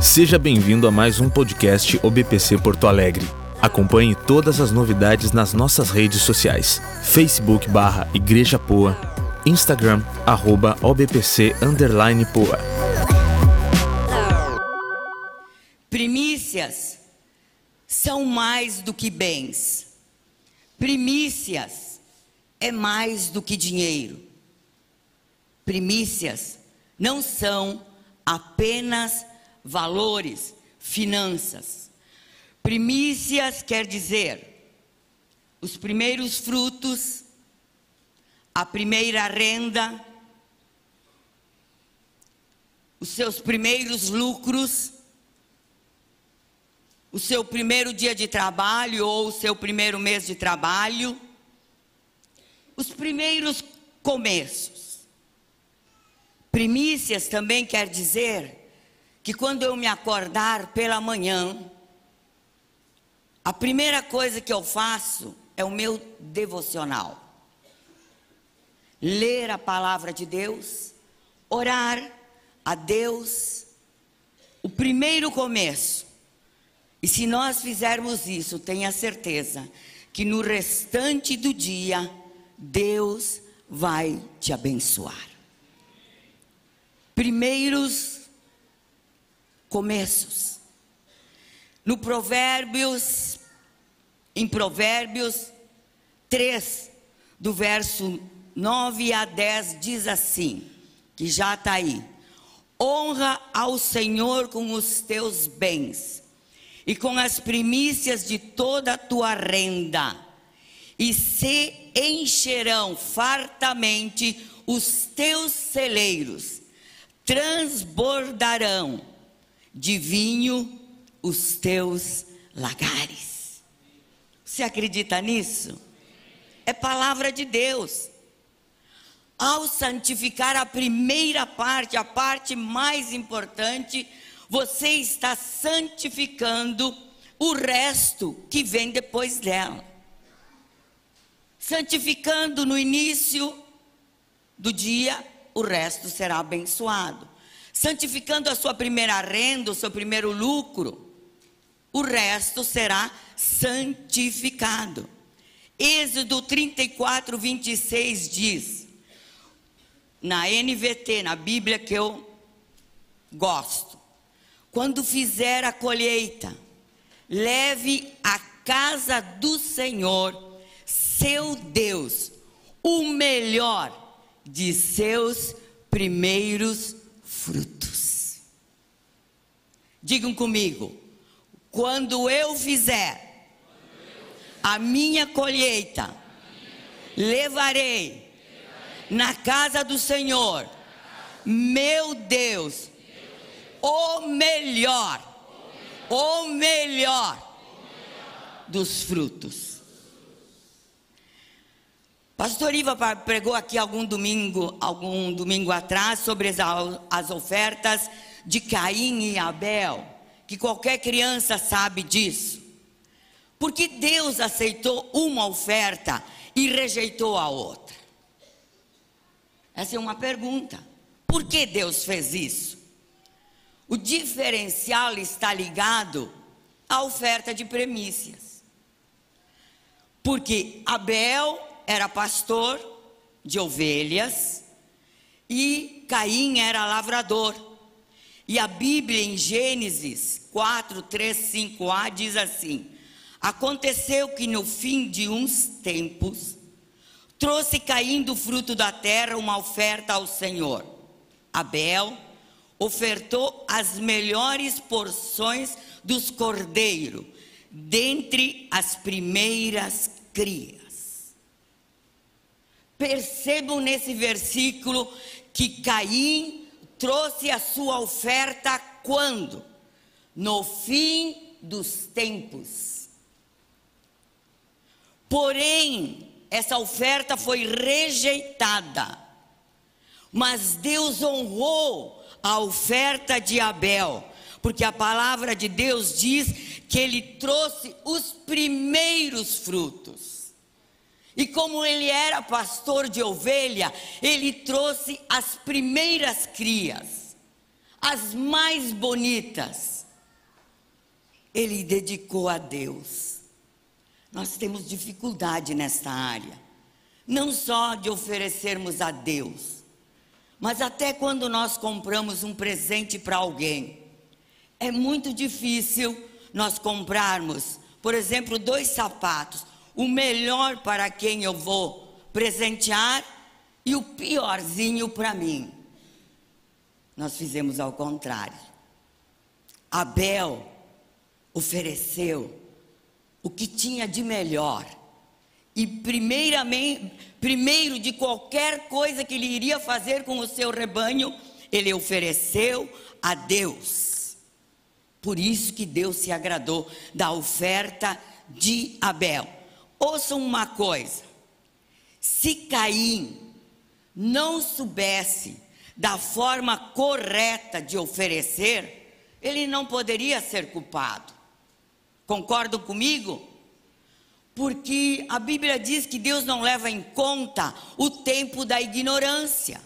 Seja bem-vindo a mais um podcast OBPC Porto Alegre. Acompanhe todas as novidades nas nossas redes sociais: Facebook barra Igreja Poa, Instagram arroba OBPC underline Poa. Primícias são mais do que bens. Primícias é mais do que dinheiro. Primícias não são apenas valores, finanças. Primícias quer dizer os primeiros frutos, a primeira renda, os seus primeiros lucros, o seu primeiro dia de trabalho ou o seu primeiro mês de trabalho, os primeiros começos. Primícias também quer dizer que quando eu me acordar pela manhã, a primeira coisa que eu faço é o meu devocional. Ler a palavra de Deus, orar a Deus, o primeiro começo. E se nós fizermos isso, tenha certeza que no restante do dia, Deus vai te abençoar. Primeiros começos. No Provérbios, em Provérbios 3, do verso 9 a 10, diz assim: que já está aí. Honra ao Senhor com os teus bens e com as primícias de toda a tua renda, e se encherão fartamente os teus celeiros, transbordarão de vinho os teus lagares. Você acredita nisso? É palavra de Deus. Ao santificar a primeira parte, a parte mais importante, você está santificando o resto que vem depois dela. Santificando no início do dia, o resto será abençoado santificando a sua primeira renda, o seu primeiro lucro, o resto será santificado. Êxodo 34, 26 diz, na NVT, na Bíblia que eu gosto, quando fizer a colheita, leve à casa do Senhor, seu Deus, o melhor de seus primeiros frutos. Digam comigo, quando eu fizer a minha colheita, levarei na casa do Senhor, meu Deus, o melhor, o melhor dos frutos. Pastor Iva pregou aqui algum domingo, algum domingo atrás sobre as, as ofertas de Caim e Abel, que qualquer criança sabe disso. Porque Deus aceitou uma oferta e rejeitou a outra? Essa é uma pergunta. Por que Deus fez isso? O diferencial está ligado à oferta de premissas. Porque Abel era pastor de ovelhas e Caim era lavrador. E a Bíblia em Gênesis 4, 3, 5a diz assim: Aconteceu que no fim de uns tempos, trouxe Caim do fruto da terra uma oferta ao Senhor. Abel ofertou as melhores porções dos cordeiros, dentre as primeiras crias. Percebam nesse versículo que Caim trouxe a sua oferta quando? No fim dos tempos. Porém, essa oferta foi rejeitada. Mas Deus honrou a oferta de Abel, porque a palavra de Deus diz que ele trouxe os primeiros frutos. E como ele era pastor de ovelha, ele trouxe as primeiras crias. as mais bonitas, ele dedicou a Deus. Nós temos dificuldade nesta área, não só de oferecermos a Deus, mas até quando nós compramos um presente para alguém, é muito difícil nós comprarmos, por exemplo, dois sapatos, o melhor para quem eu vou presentear e o piorzinho para mim. Nós fizemos ao contrário. Abel ofereceu o que tinha de melhor. E primeiramente, primeiro de qualquer coisa que ele iria fazer com o seu rebanho, ele ofereceu a Deus. Por isso que Deus se agradou da oferta de Abel. Ouçam uma coisa: se Caim não soubesse da forma correta de oferecer, ele não poderia ser culpado. Concordam comigo? Porque a Bíblia diz que Deus não leva em conta o tempo da ignorância.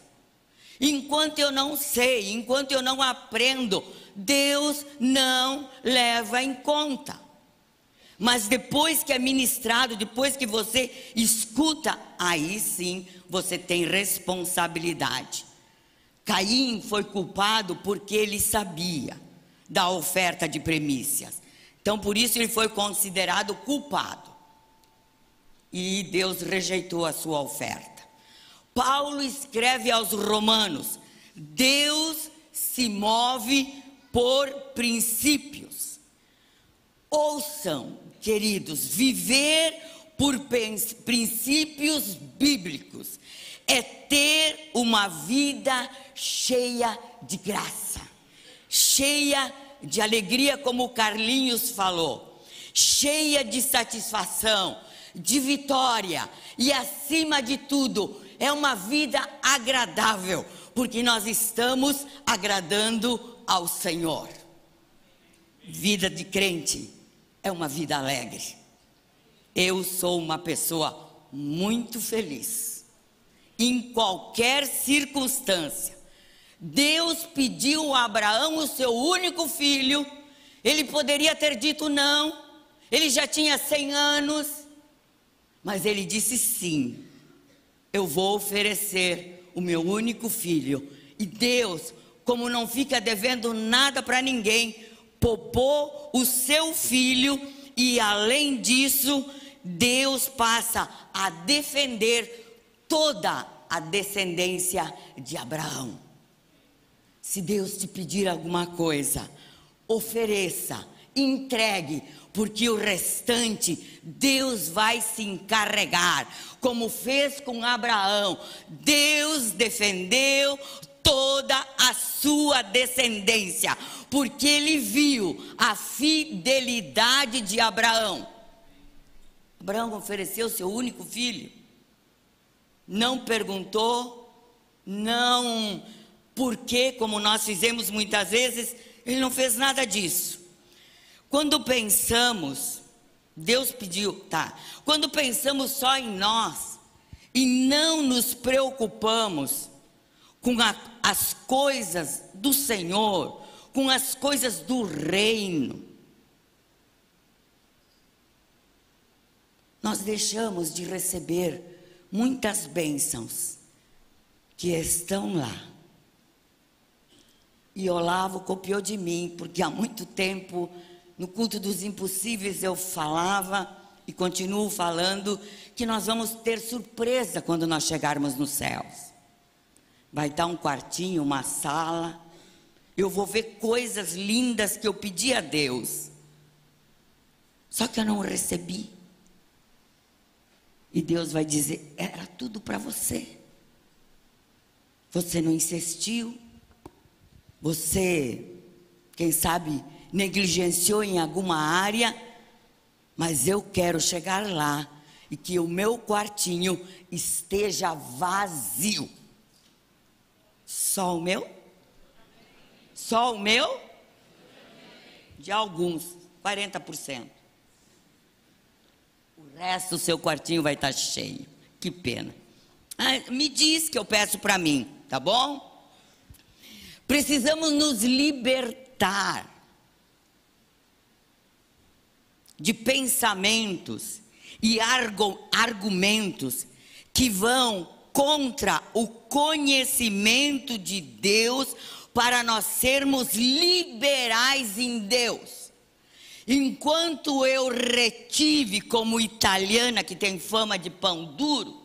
Enquanto eu não sei, enquanto eu não aprendo, Deus não leva em conta. Mas depois que é ministrado, depois que você escuta, aí sim você tem responsabilidade. Caim foi culpado porque ele sabia da oferta de premissas. Então, por isso ele foi considerado culpado. E Deus rejeitou a sua oferta. Paulo escreve aos Romanos: Deus se move por princípios. Ouçam, queridos, viver por princípios bíblicos é ter uma vida cheia de graça, cheia de alegria, como o Carlinhos falou, cheia de satisfação, de vitória e, acima de tudo, é uma vida agradável, porque nós estamos agradando ao Senhor. Vida de crente é uma vida alegre. Eu sou uma pessoa muito feliz. Em qualquer circunstância. Deus pediu a Abraão o seu único filho. Ele poderia ter dito não. Ele já tinha 100 anos. Mas ele disse sim. Eu vou oferecer o meu único filho. E Deus, como não fica devendo nada para ninguém, poupou o seu filho e além disso, Deus passa a defender toda a descendência de Abraão. Se Deus te pedir alguma coisa, ofereça, entregue, porque o restante Deus vai se encarregar, como fez com Abraão. Deus defendeu toda a sua descendência, porque ele viu a fidelidade de Abraão. Abraão ofereceu seu único filho, não perguntou, não porque, como nós fizemos muitas vezes, ele não fez nada disso. Quando pensamos, Deus pediu, tá? Quando pensamos só em nós e não nos preocupamos com a, as coisas do Senhor, com as coisas do reino. Nós deixamos de receber muitas bênçãos que estão lá. E Olavo copiou de mim, porque há muito tempo, no culto dos impossíveis, eu falava e continuo falando que nós vamos ter surpresa quando nós chegarmos nos céus. Vai estar um quartinho, uma sala. Eu vou ver coisas lindas que eu pedi a Deus. Só que eu não recebi. E Deus vai dizer: era tudo para você. Você não insistiu. Você, quem sabe, negligenciou em alguma área. Mas eu quero chegar lá e que o meu quartinho esteja vazio. Só o meu? Só o meu? De alguns, 40%. O resto do seu quartinho vai estar cheio. Que pena. Ah, me diz que eu peço para mim, tá bom? Precisamos nos libertar de pensamentos e argumentos que vão contra o conhecimento de Deus para nós sermos liberais em Deus. Enquanto eu retive como italiana que tem fama de pão duro,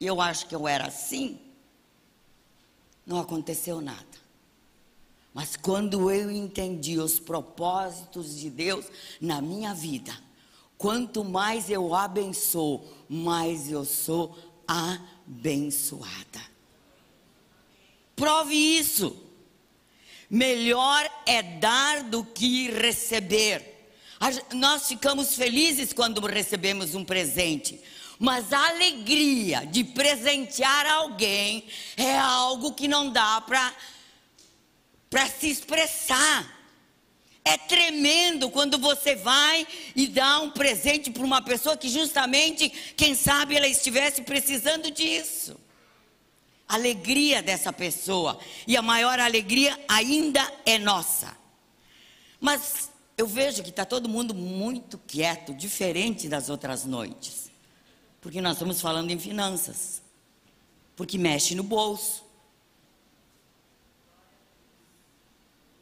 eu acho que eu era assim, não aconteceu nada. Mas quando eu entendi os propósitos de Deus na minha vida, quanto mais eu abençoo, mais eu sou abençoada. Prove isso. Melhor é dar do que receber. Nós ficamos felizes quando recebemos um presente, mas a alegria de presentear alguém é algo que não dá para se expressar. É tremendo quando você vai e dá um presente para uma pessoa que justamente, quem sabe, ela estivesse precisando disso. Alegria dessa pessoa. E a maior alegria ainda é nossa. Mas eu vejo que está todo mundo muito quieto, diferente das outras noites. Porque nós estamos falando em finanças. Porque mexe no bolso.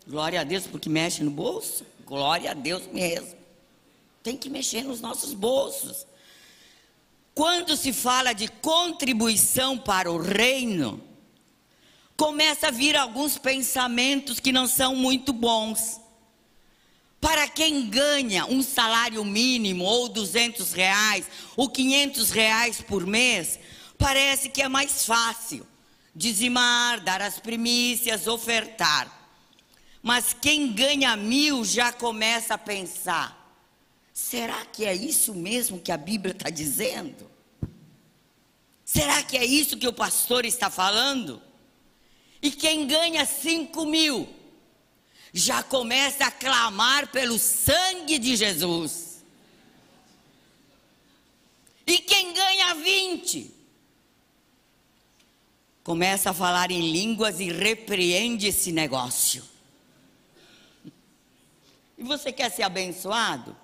Glória a Deus, porque mexe no bolso. Glória a Deus mesmo. Tem que mexer nos nossos bolsos. Quando se fala de contribuição para o reino, começa a vir alguns pensamentos que não são muito bons. Para quem ganha um salário mínimo, ou 200 reais, ou 500 reais por mês, parece que é mais fácil dizimar, dar as primícias, ofertar. Mas quem ganha mil já começa a pensar: será que é isso mesmo que a Bíblia está dizendo? Será que é isso que o pastor está falando? E quem ganha cinco mil já começa a clamar pelo sangue de Jesus. E quem ganha vinte começa a falar em línguas e repreende esse negócio. Você quer ser abençoado?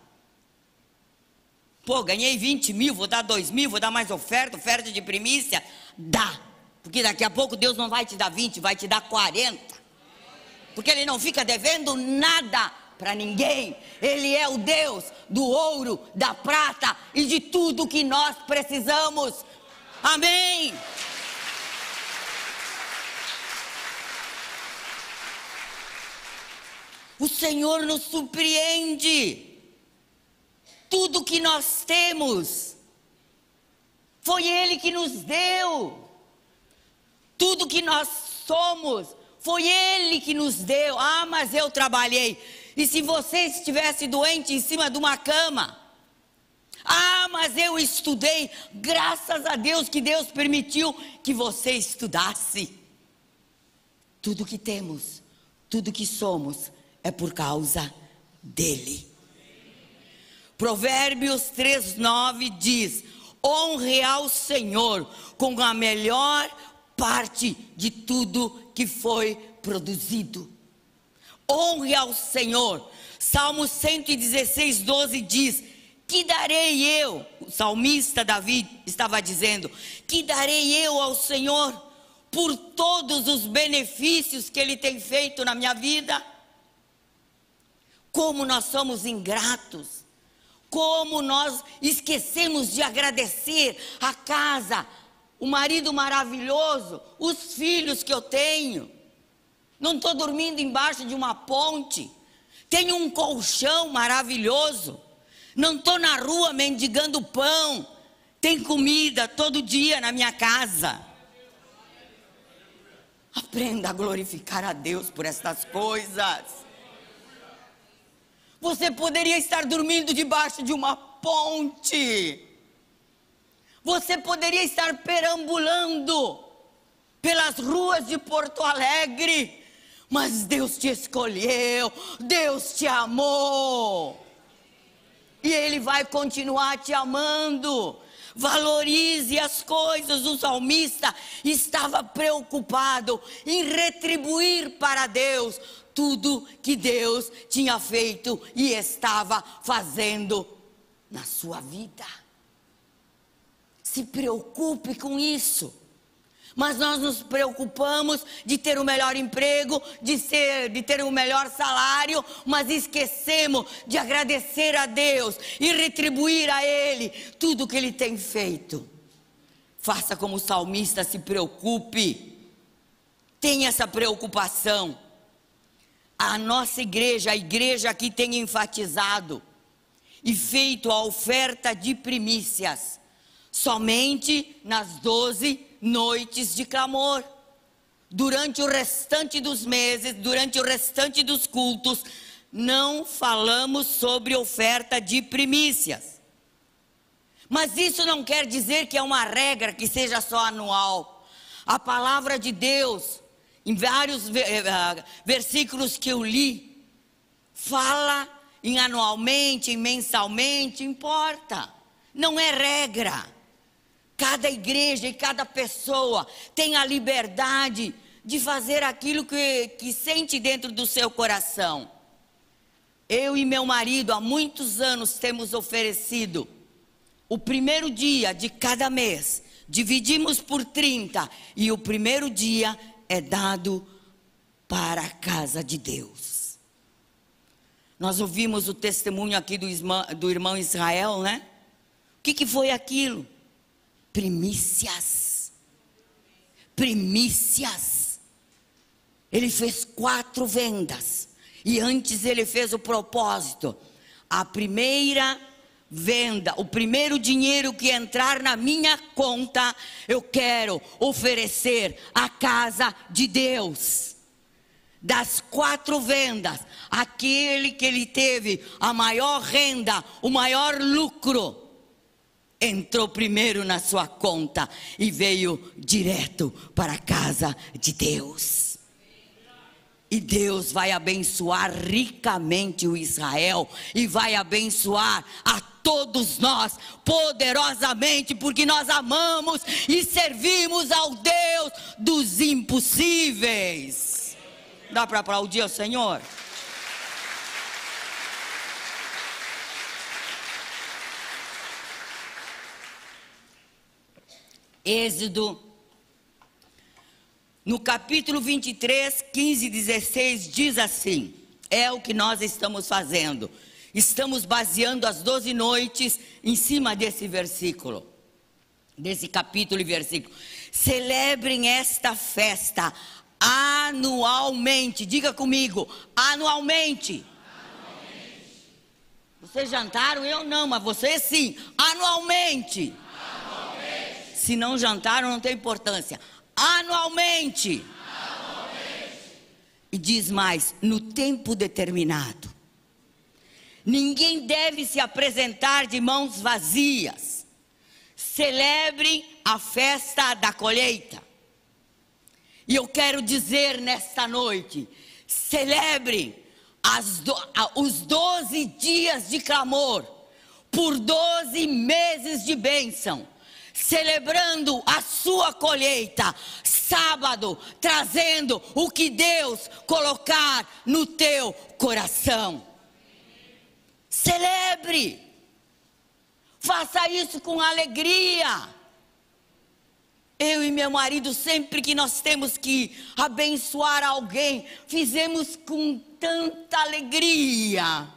Pô, ganhei 20 mil, vou dar 2 mil, vou dar mais oferta, oferta de primícia. Dá. Porque daqui a pouco Deus não vai te dar 20, vai te dar 40. Porque Ele não fica devendo nada para ninguém. Ele é o Deus do ouro, da prata e de tudo que nós precisamos. Amém. O Senhor nos surpreende. Tudo que nós temos, foi Ele que nos deu. Tudo que nós somos, foi Ele que nos deu. Ah, mas eu trabalhei. E se você estivesse doente em cima de uma cama? Ah, mas eu estudei. Graças a Deus que Deus permitiu que você estudasse. Tudo que temos, tudo que somos, é por causa dele. Provérbios 3:9 diz: Honre ao Senhor com a melhor parte de tudo que foi produzido. Honre ao Senhor. Salmo 116, 12 diz: Que darei eu? O salmista Davi estava dizendo: Que darei eu ao Senhor por todos os benefícios que Ele tem feito na minha vida? Como nós somos ingratos. Como nós esquecemos de agradecer a casa, o marido maravilhoso, os filhos que eu tenho. Não estou dormindo embaixo de uma ponte. Tenho um colchão maravilhoso. Não estou na rua mendigando pão. Tem comida todo dia na minha casa. Aprenda a glorificar a Deus por estas coisas. Você poderia estar dormindo debaixo de uma ponte. Você poderia estar perambulando pelas ruas de Porto Alegre, mas Deus te escolheu, Deus te amou. E Ele vai continuar te amando valorize as coisas. O salmista estava preocupado em retribuir para Deus tudo que Deus tinha feito e estava fazendo na sua vida. Se preocupe com isso. Mas nós nos preocupamos de ter o melhor emprego, de, ser, de ter o melhor salário, mas esquecemos de agradecer a Deus e retribuir a Ele tudo o que Ele tem feito. Faça como o salmista se preocupe, tenha essa preocupação. A nossa igreja, a igreja aqui tem enfatizado e feito a oferta de primícias somente nas doze noites de clamor. Durante o restante dos meses, durante o restante dos cultos, não falamos sobre oferta de primícias. Mas isso não quer dizer que é uma regra que seja só anual. A palavra de Deus, em vários eh, versículos que eu li, fala em anualmente, em mensalmente, importa. Não é regra. Cada igreja e cada pessoa tem a liberdade de fazer aquilo que, que sente dentro do seu coração. Eu e meu marido, há muitos anos, temos oferecido o primeiro dia de cada mês, dividimos por 30, e o primeiro dia é dado para a casa de Deus. Nós ouvimos o testemunho aqui do irmão, do irmão Israel, né? O que, que foi aquilo? primícias. Primícias. Ele fez quatro vendas. E antes ele fez o propósito. A primeira venda, o primeiro dinheiro que entrar na minha conta, eu quero oferecer à casa de Deus. Das quatro vendas, aquele que ele teve a maior renda, o maior lucro, entrou primeiro na sua conta e veio direto para a casa de Deus. E Deus vai abençoar ricamente o Israel e vai abençoar a todos nós poderosamente, porque nós amamos e servimos ao Deus dos impossíveis. Dá para aplaudir ao Senhor? Êxodo, no capítulo 23, 15 e 16, diz assim: é o que nós estamos fazendo. Estamos baseando as 12 noites em cima desse versículo, desse capítulo e versículo. Celebrem esta festa anualmente. Diga comigo, anualmente. anualmente. Vocês jantaram? Eu não, mas vocês sim. Anualmente. Se não jantaram, não tem importância. Anualmente. Anualmente. E diz mais: no tempo determinado. Ninguém deve se apresentar de mãos vazias. Celebre a festa da colheita. E eu quero dizer nesta noite: celebre do, os 12 dias de clamor, por 12 meses de bênção celebrando a sua colheita, sábado, trazendo o que Deus colocar no teu coração. Celebre, faça isso com alegria. Eu e meu marido, sempre que nós temos que abençoar alguém, fizemos com tanta alegria,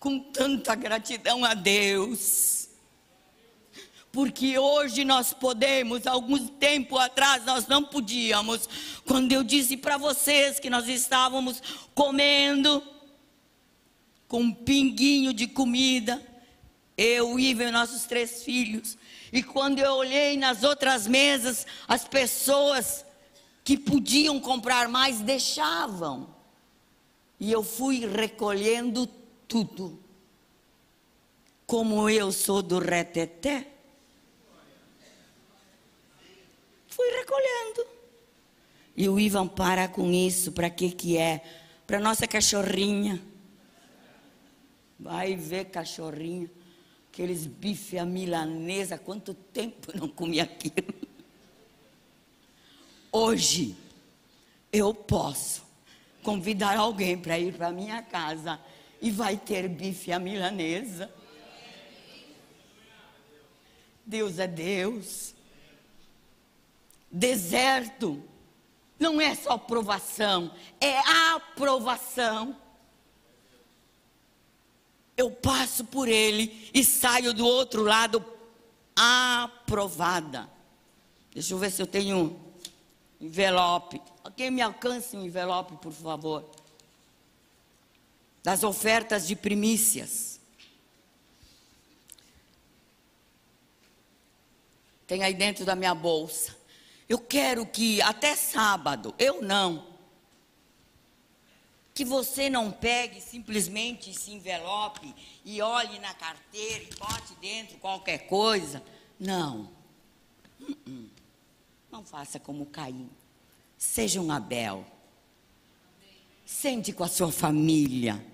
com tanta gratidão a Deus porque hoje nós podemos, algum tempo atrás nós não podíamos. Quando eu disse para vocês que nós estávamos comendo com um pinguinho de comida, eu, e e nossos três filhos, e quando eu olhei nas outras mesas, as pessoas que podiam comprar mais deixavam. E eu fui recolhendo tudo. Como eu sou do reteté, Fui recolhendo. E o Ivan para com isso, para que que é? Para nossa cachorrinha. Vai ver cachorrinha. Aqueles bife à milanesa, quanto tempo eu não comi aquilo. Hoje, eu posso convidar alguém para ir para minha casa e vai ter bife à milanesa. Deus é Deus. Deserto não é só provação, é aprovação. Eu passo por ele e saio do outro lado aprovada. Deixa eu ver se eu tenho envelope. Alguém me alcance um envelope, por favor. Das ofertas de primícias. Tem aí dentro da minha bolsa. Eu quero que até sábado, eu não, que você não pegue simplesmente esse envelope e olhe na carteira e bote dentro qualquer coisa. Não. Uh-uh. Não faça como Caim. Seja um Abel. Sente com a sua família.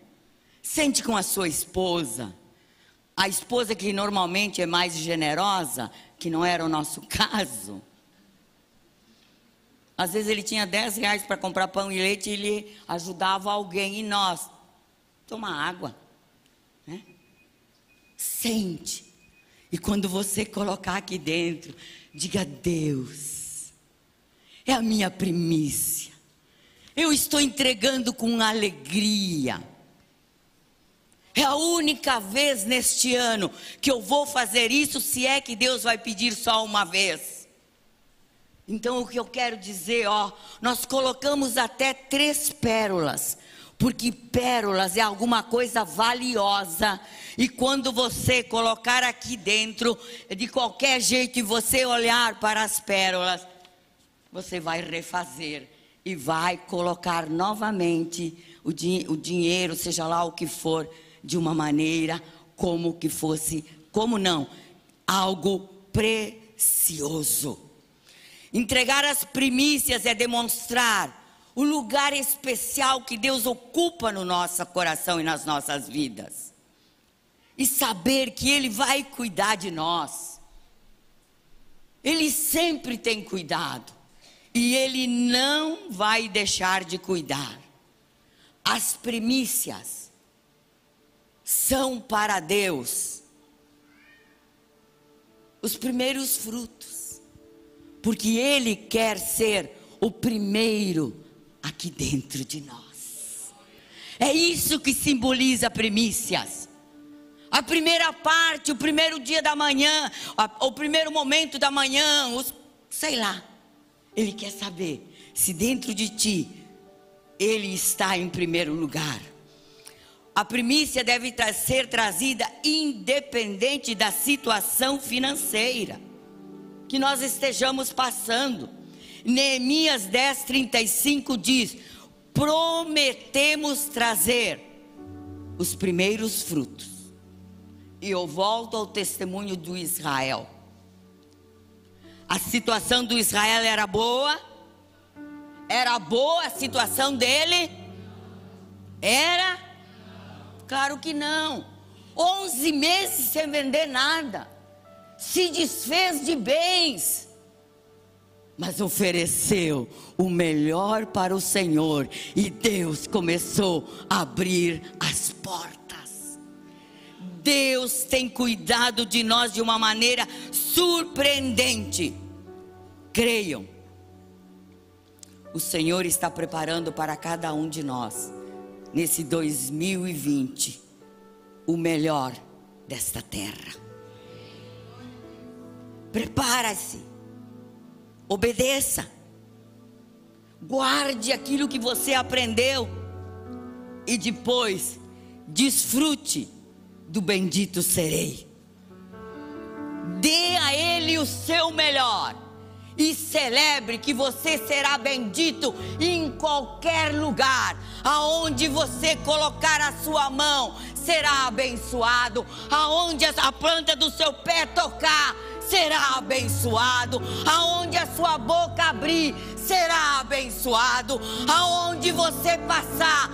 Sente com a sua esposa. A esposa que normalmente é mais generosa, que não era o nosso caso. Às vezes ele tinha 10 reais para comprar pão e leite e ele ajudava alguém e nós. Toma água. Né? Sente. E quando você colocar aqui dentro, diga Deus, é a minha primícia. Eu estou entregando com alegria. É a única vez neste ano que eu vou fazer isso, se é que Deus vai pedir só uma vez. Então o que eu quero dizer, ó, nós colocamos até três pérolas, porque pérolas é alguma coisa valiosa. E quando você colocar aqui dentro, de qualquer jeito, e você olhar para as pérolas, você vai refazer e vai colocar novamente o, o dinheiro, seja lá o que for, de uma maneira como que fosse, como não, algo precioso. Entregar as primícias é demonstrar o lugar especial que Deus ocupa no nosso coração e nas nossas vidas. E saber que Ele vai cuidar de nós. Ele sempre tem cuidado. E Ele não vai deixar de cuidar. As primícias são para Deus os primeiros frutos porque Ele quer ser o primeiro aqui dentro de nós. É isso que simboliza primícias. A primeira parte, o primeiro dia da manhã, o primeiro momento da manhã, os, sei lá. Ele quer saber se dentro de ti ele está em primeiro lugar. A primícia deve ser trazida independente da situação financeira que nós estejamos passando. Neemias 10, 35 diz: prometemos trazer os primeiros frutos. E eu volto ao testemunho do Israel. A situação do Israel era boa? Era boa a situação dele? Era? Claro que não. Onze meses sem vender nada se desfez de bens, mas ofereceu o melhor para o Senhor e Deus começou a abrir as portas. Deus tem cuidado de nós de uma maneira surpreendente. Creiam, o Senhor está preparando para cada um de nós, nesse 2020, o melhor desta terra. Prepara-se. Obedeça. Guarde aquilo que você aprendeu. E depois, desfrute do bendito serei. Dê a Ele o seu melhor. E celebre que você será bendito em qualquer lugar. Aonde você colocar a sua mão, será abençoado. Aonde a planta do seu pé tocar, será abençoado. Aonde a sua boca abrir, será abençoado. Aonde você passar,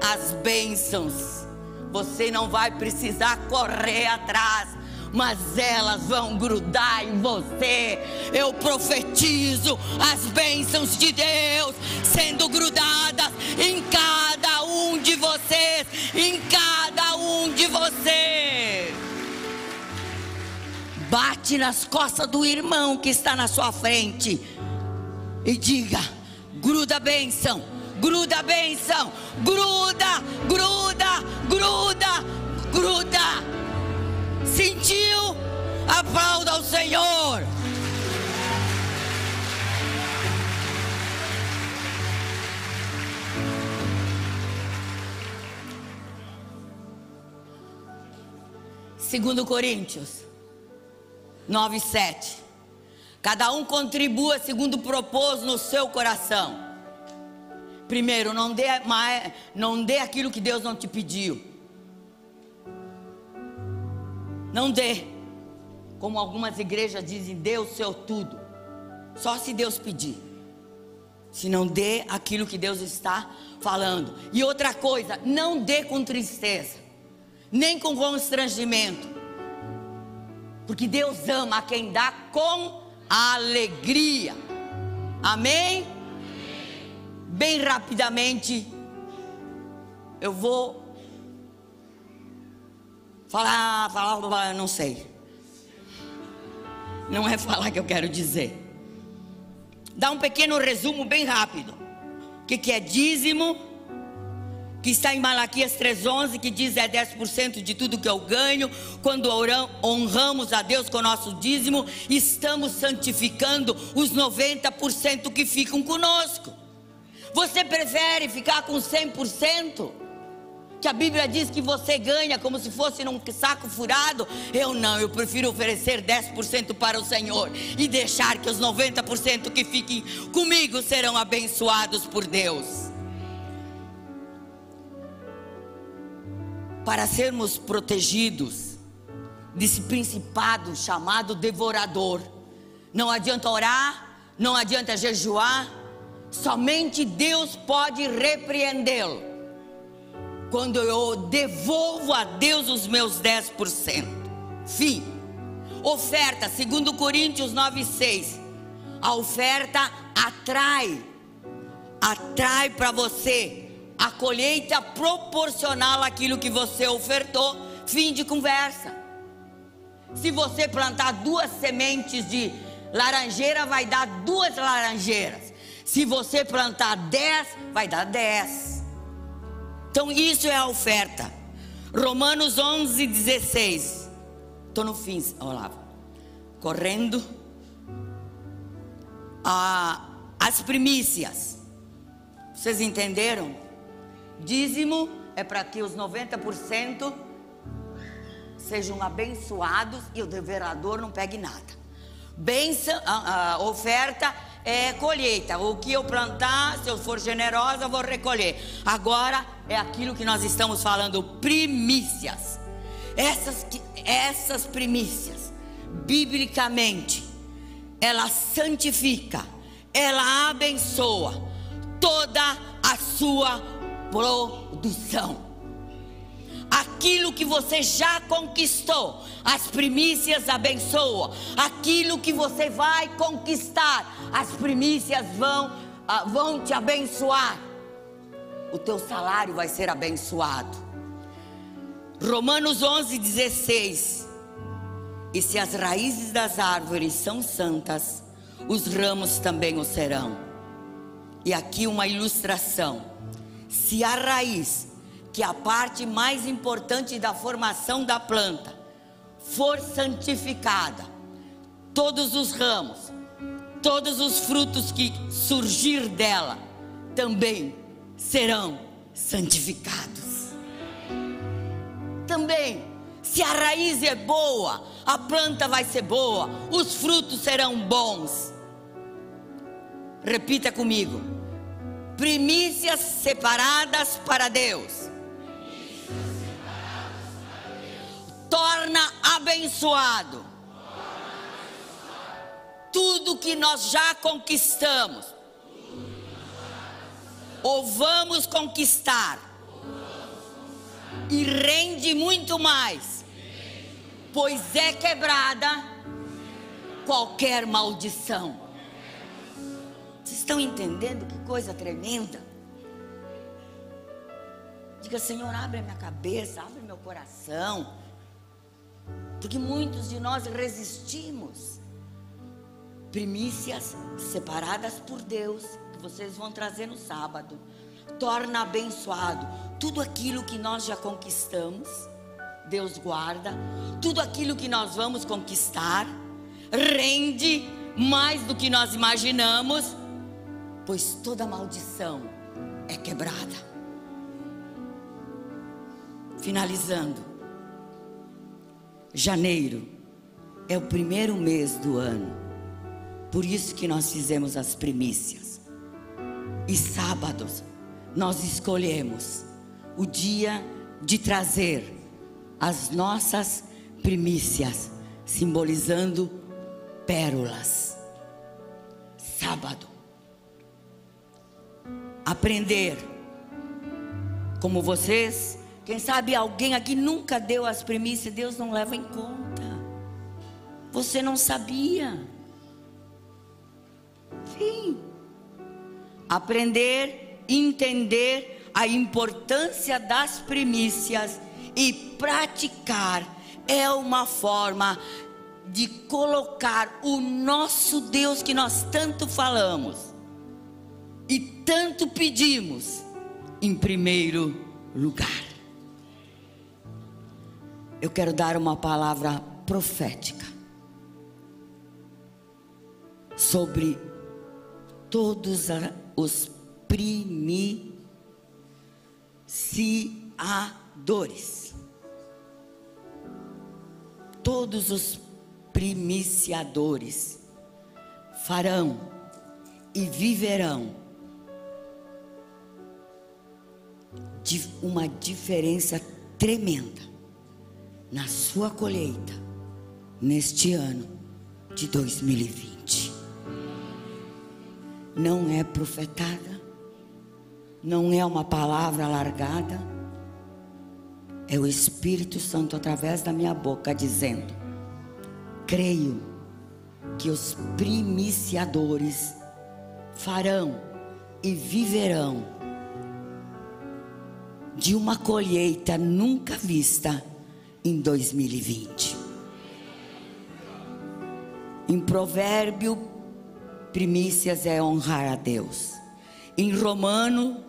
as bênçãos você não vai precisar correr atrás, mas elas vão grudar em você. Eu profetizo as bênçãos de Deus sendo grudadas em cada um de vocês, em cada um de vocês. Bate nas costas do irmão que está na sua frente e diga: gruda a bênção, gruda a bênção, gruda, gruda, gruda, gruda. Sentiu? Aplauda ao Senhor. Segundo Coríntios 9, 7. Cada um contribua segundo propôs no seu coração. Primeiro, não dê, não dê aquilo que Deus não te pediu. Não dê. Como algumas igrejas dizem, dê o seu tudo. Só se Deus pedir. Se não dê aquilo que Deus está falando. E outra coisa, não dê com tristeza, nem com constrangimento. Porque Deus ama quem dá com alegria. Amém? Bem rapidamente, eu vou Falar, falar, falar, não sei. Não é falar que eu quero dizer. Dá um pequeno resumo bem rápido. O que, que é dízimo? Que está em Malaquias 3,11, que diz é 10% de tudo que eu ganho. Quando honramos a Deus com o nosso dízimo, estamos santificando os 90% que ficam conosco. Você prefere ficar com 100%? que a Bíblia diz que você ganha como se fosse num saco furado. Eu não, eu prefiro oferecer 10% para o Senhor e deixar que os 90% que fiquem comigo serão abençoados por Deus. Para sermos protegidos desse principado chamado devorador, não adianta orar, não adianta jejuar, somente Deus pode repreendê-lo quando eu devolvo a Deus os meus 10%. Fim. Oferta, segundo Coríntios 9:6. A oferta atrai atrai para você a colheita proporcional àquilo que você ofertou. Fim de conversa. Se você plantar duas sementes de laranjeira, vai dar duas laranjeiras. Se você plantar dez, vai dar dez. Então isso é a oferta. Romanos 11, 16. Estou no fim, Olavo. Correndo. Ah, as primícias. Vocês entenderam? Dízimo é para que os 90% sejam abençoados e o devorador não pegue nada. A, a oferta é colheita. O que eu plantar, se eu for generosa, eu vou recolher. Agora é aquilo que nós estamos falando, primícias. Essas, essas primícias, biblicamente, ela santifica, ela abençoa toda a sua produção aquilo que você já conquistou. As primícias abençoam. Aquilo que você vai conquistar, as primícias vão, ah, vão te abençoar. O teu salário vai ser abençoado. Romanos 11, 16. E se as raízes das árvores são santas, os ramos também o serão. E aqui uma ilustração. Se a raiz que a parte mais importante da formação da planta for santificada, todos os ramos, todos os frutos que surgir dela também serão santificados. Também, se a raiz é boa, a planta vai ser boa, os frutos serão bons. Repita comigo: primícias separadas para Deus torna abençoado. Tudo que nós já conquistamos, ou vamos conquistar, e rende muito mais, pois é quebrada qualquer maldição. Vocês estão entendendo que coisa tremenda? Diga, Senhor, abre a minha cabeça, abre meu coração. Porque muitos de nós resistimos. Primícias separadas por Deus, que vocês vão trazer no sábado. Torna abençoado tudo aquilo que nós já conquistamos. Deus guarda. Tudo aquilo que nós vamos conquistar. Rende mais do que nós imaginamos. Pois toda maldição é quebrada finalizando. Janeiro é o primeiro mês do ano. Por isso que nós fizemos as primícias. E sábados nós escolhemos o dia de trazer as nossas primícias, simbolizando pérolas. Sábado. Aprender como vocês quem sabe alguém aqui nunca deu as primícias, Deus não leva em conta. Você não sabia. Sim. Aprender, entender a importância das primícias e praticar é uma forma de colocar o nosso Deus que nós tanto falamos tanto pedimos em primeiro lugar eu quero dar uma palavra profética sobre todos os primiciadores. Todos os primiciadores farão e viverão uma diferença tremenda na sua colheita neste ano de 2020. Não é profetada, não é uma palavra largada, é o Espírito Santo através da minha boca dizendo: creio que os primiciadores farão e viverão de uma colheita nunca vista em 2020. Em provérbio, primícias é honrar a Deus. Em Romano,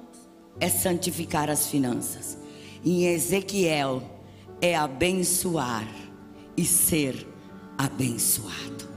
é santificar as finanças. Em Ezequiel, é abençoar e ser abençoado.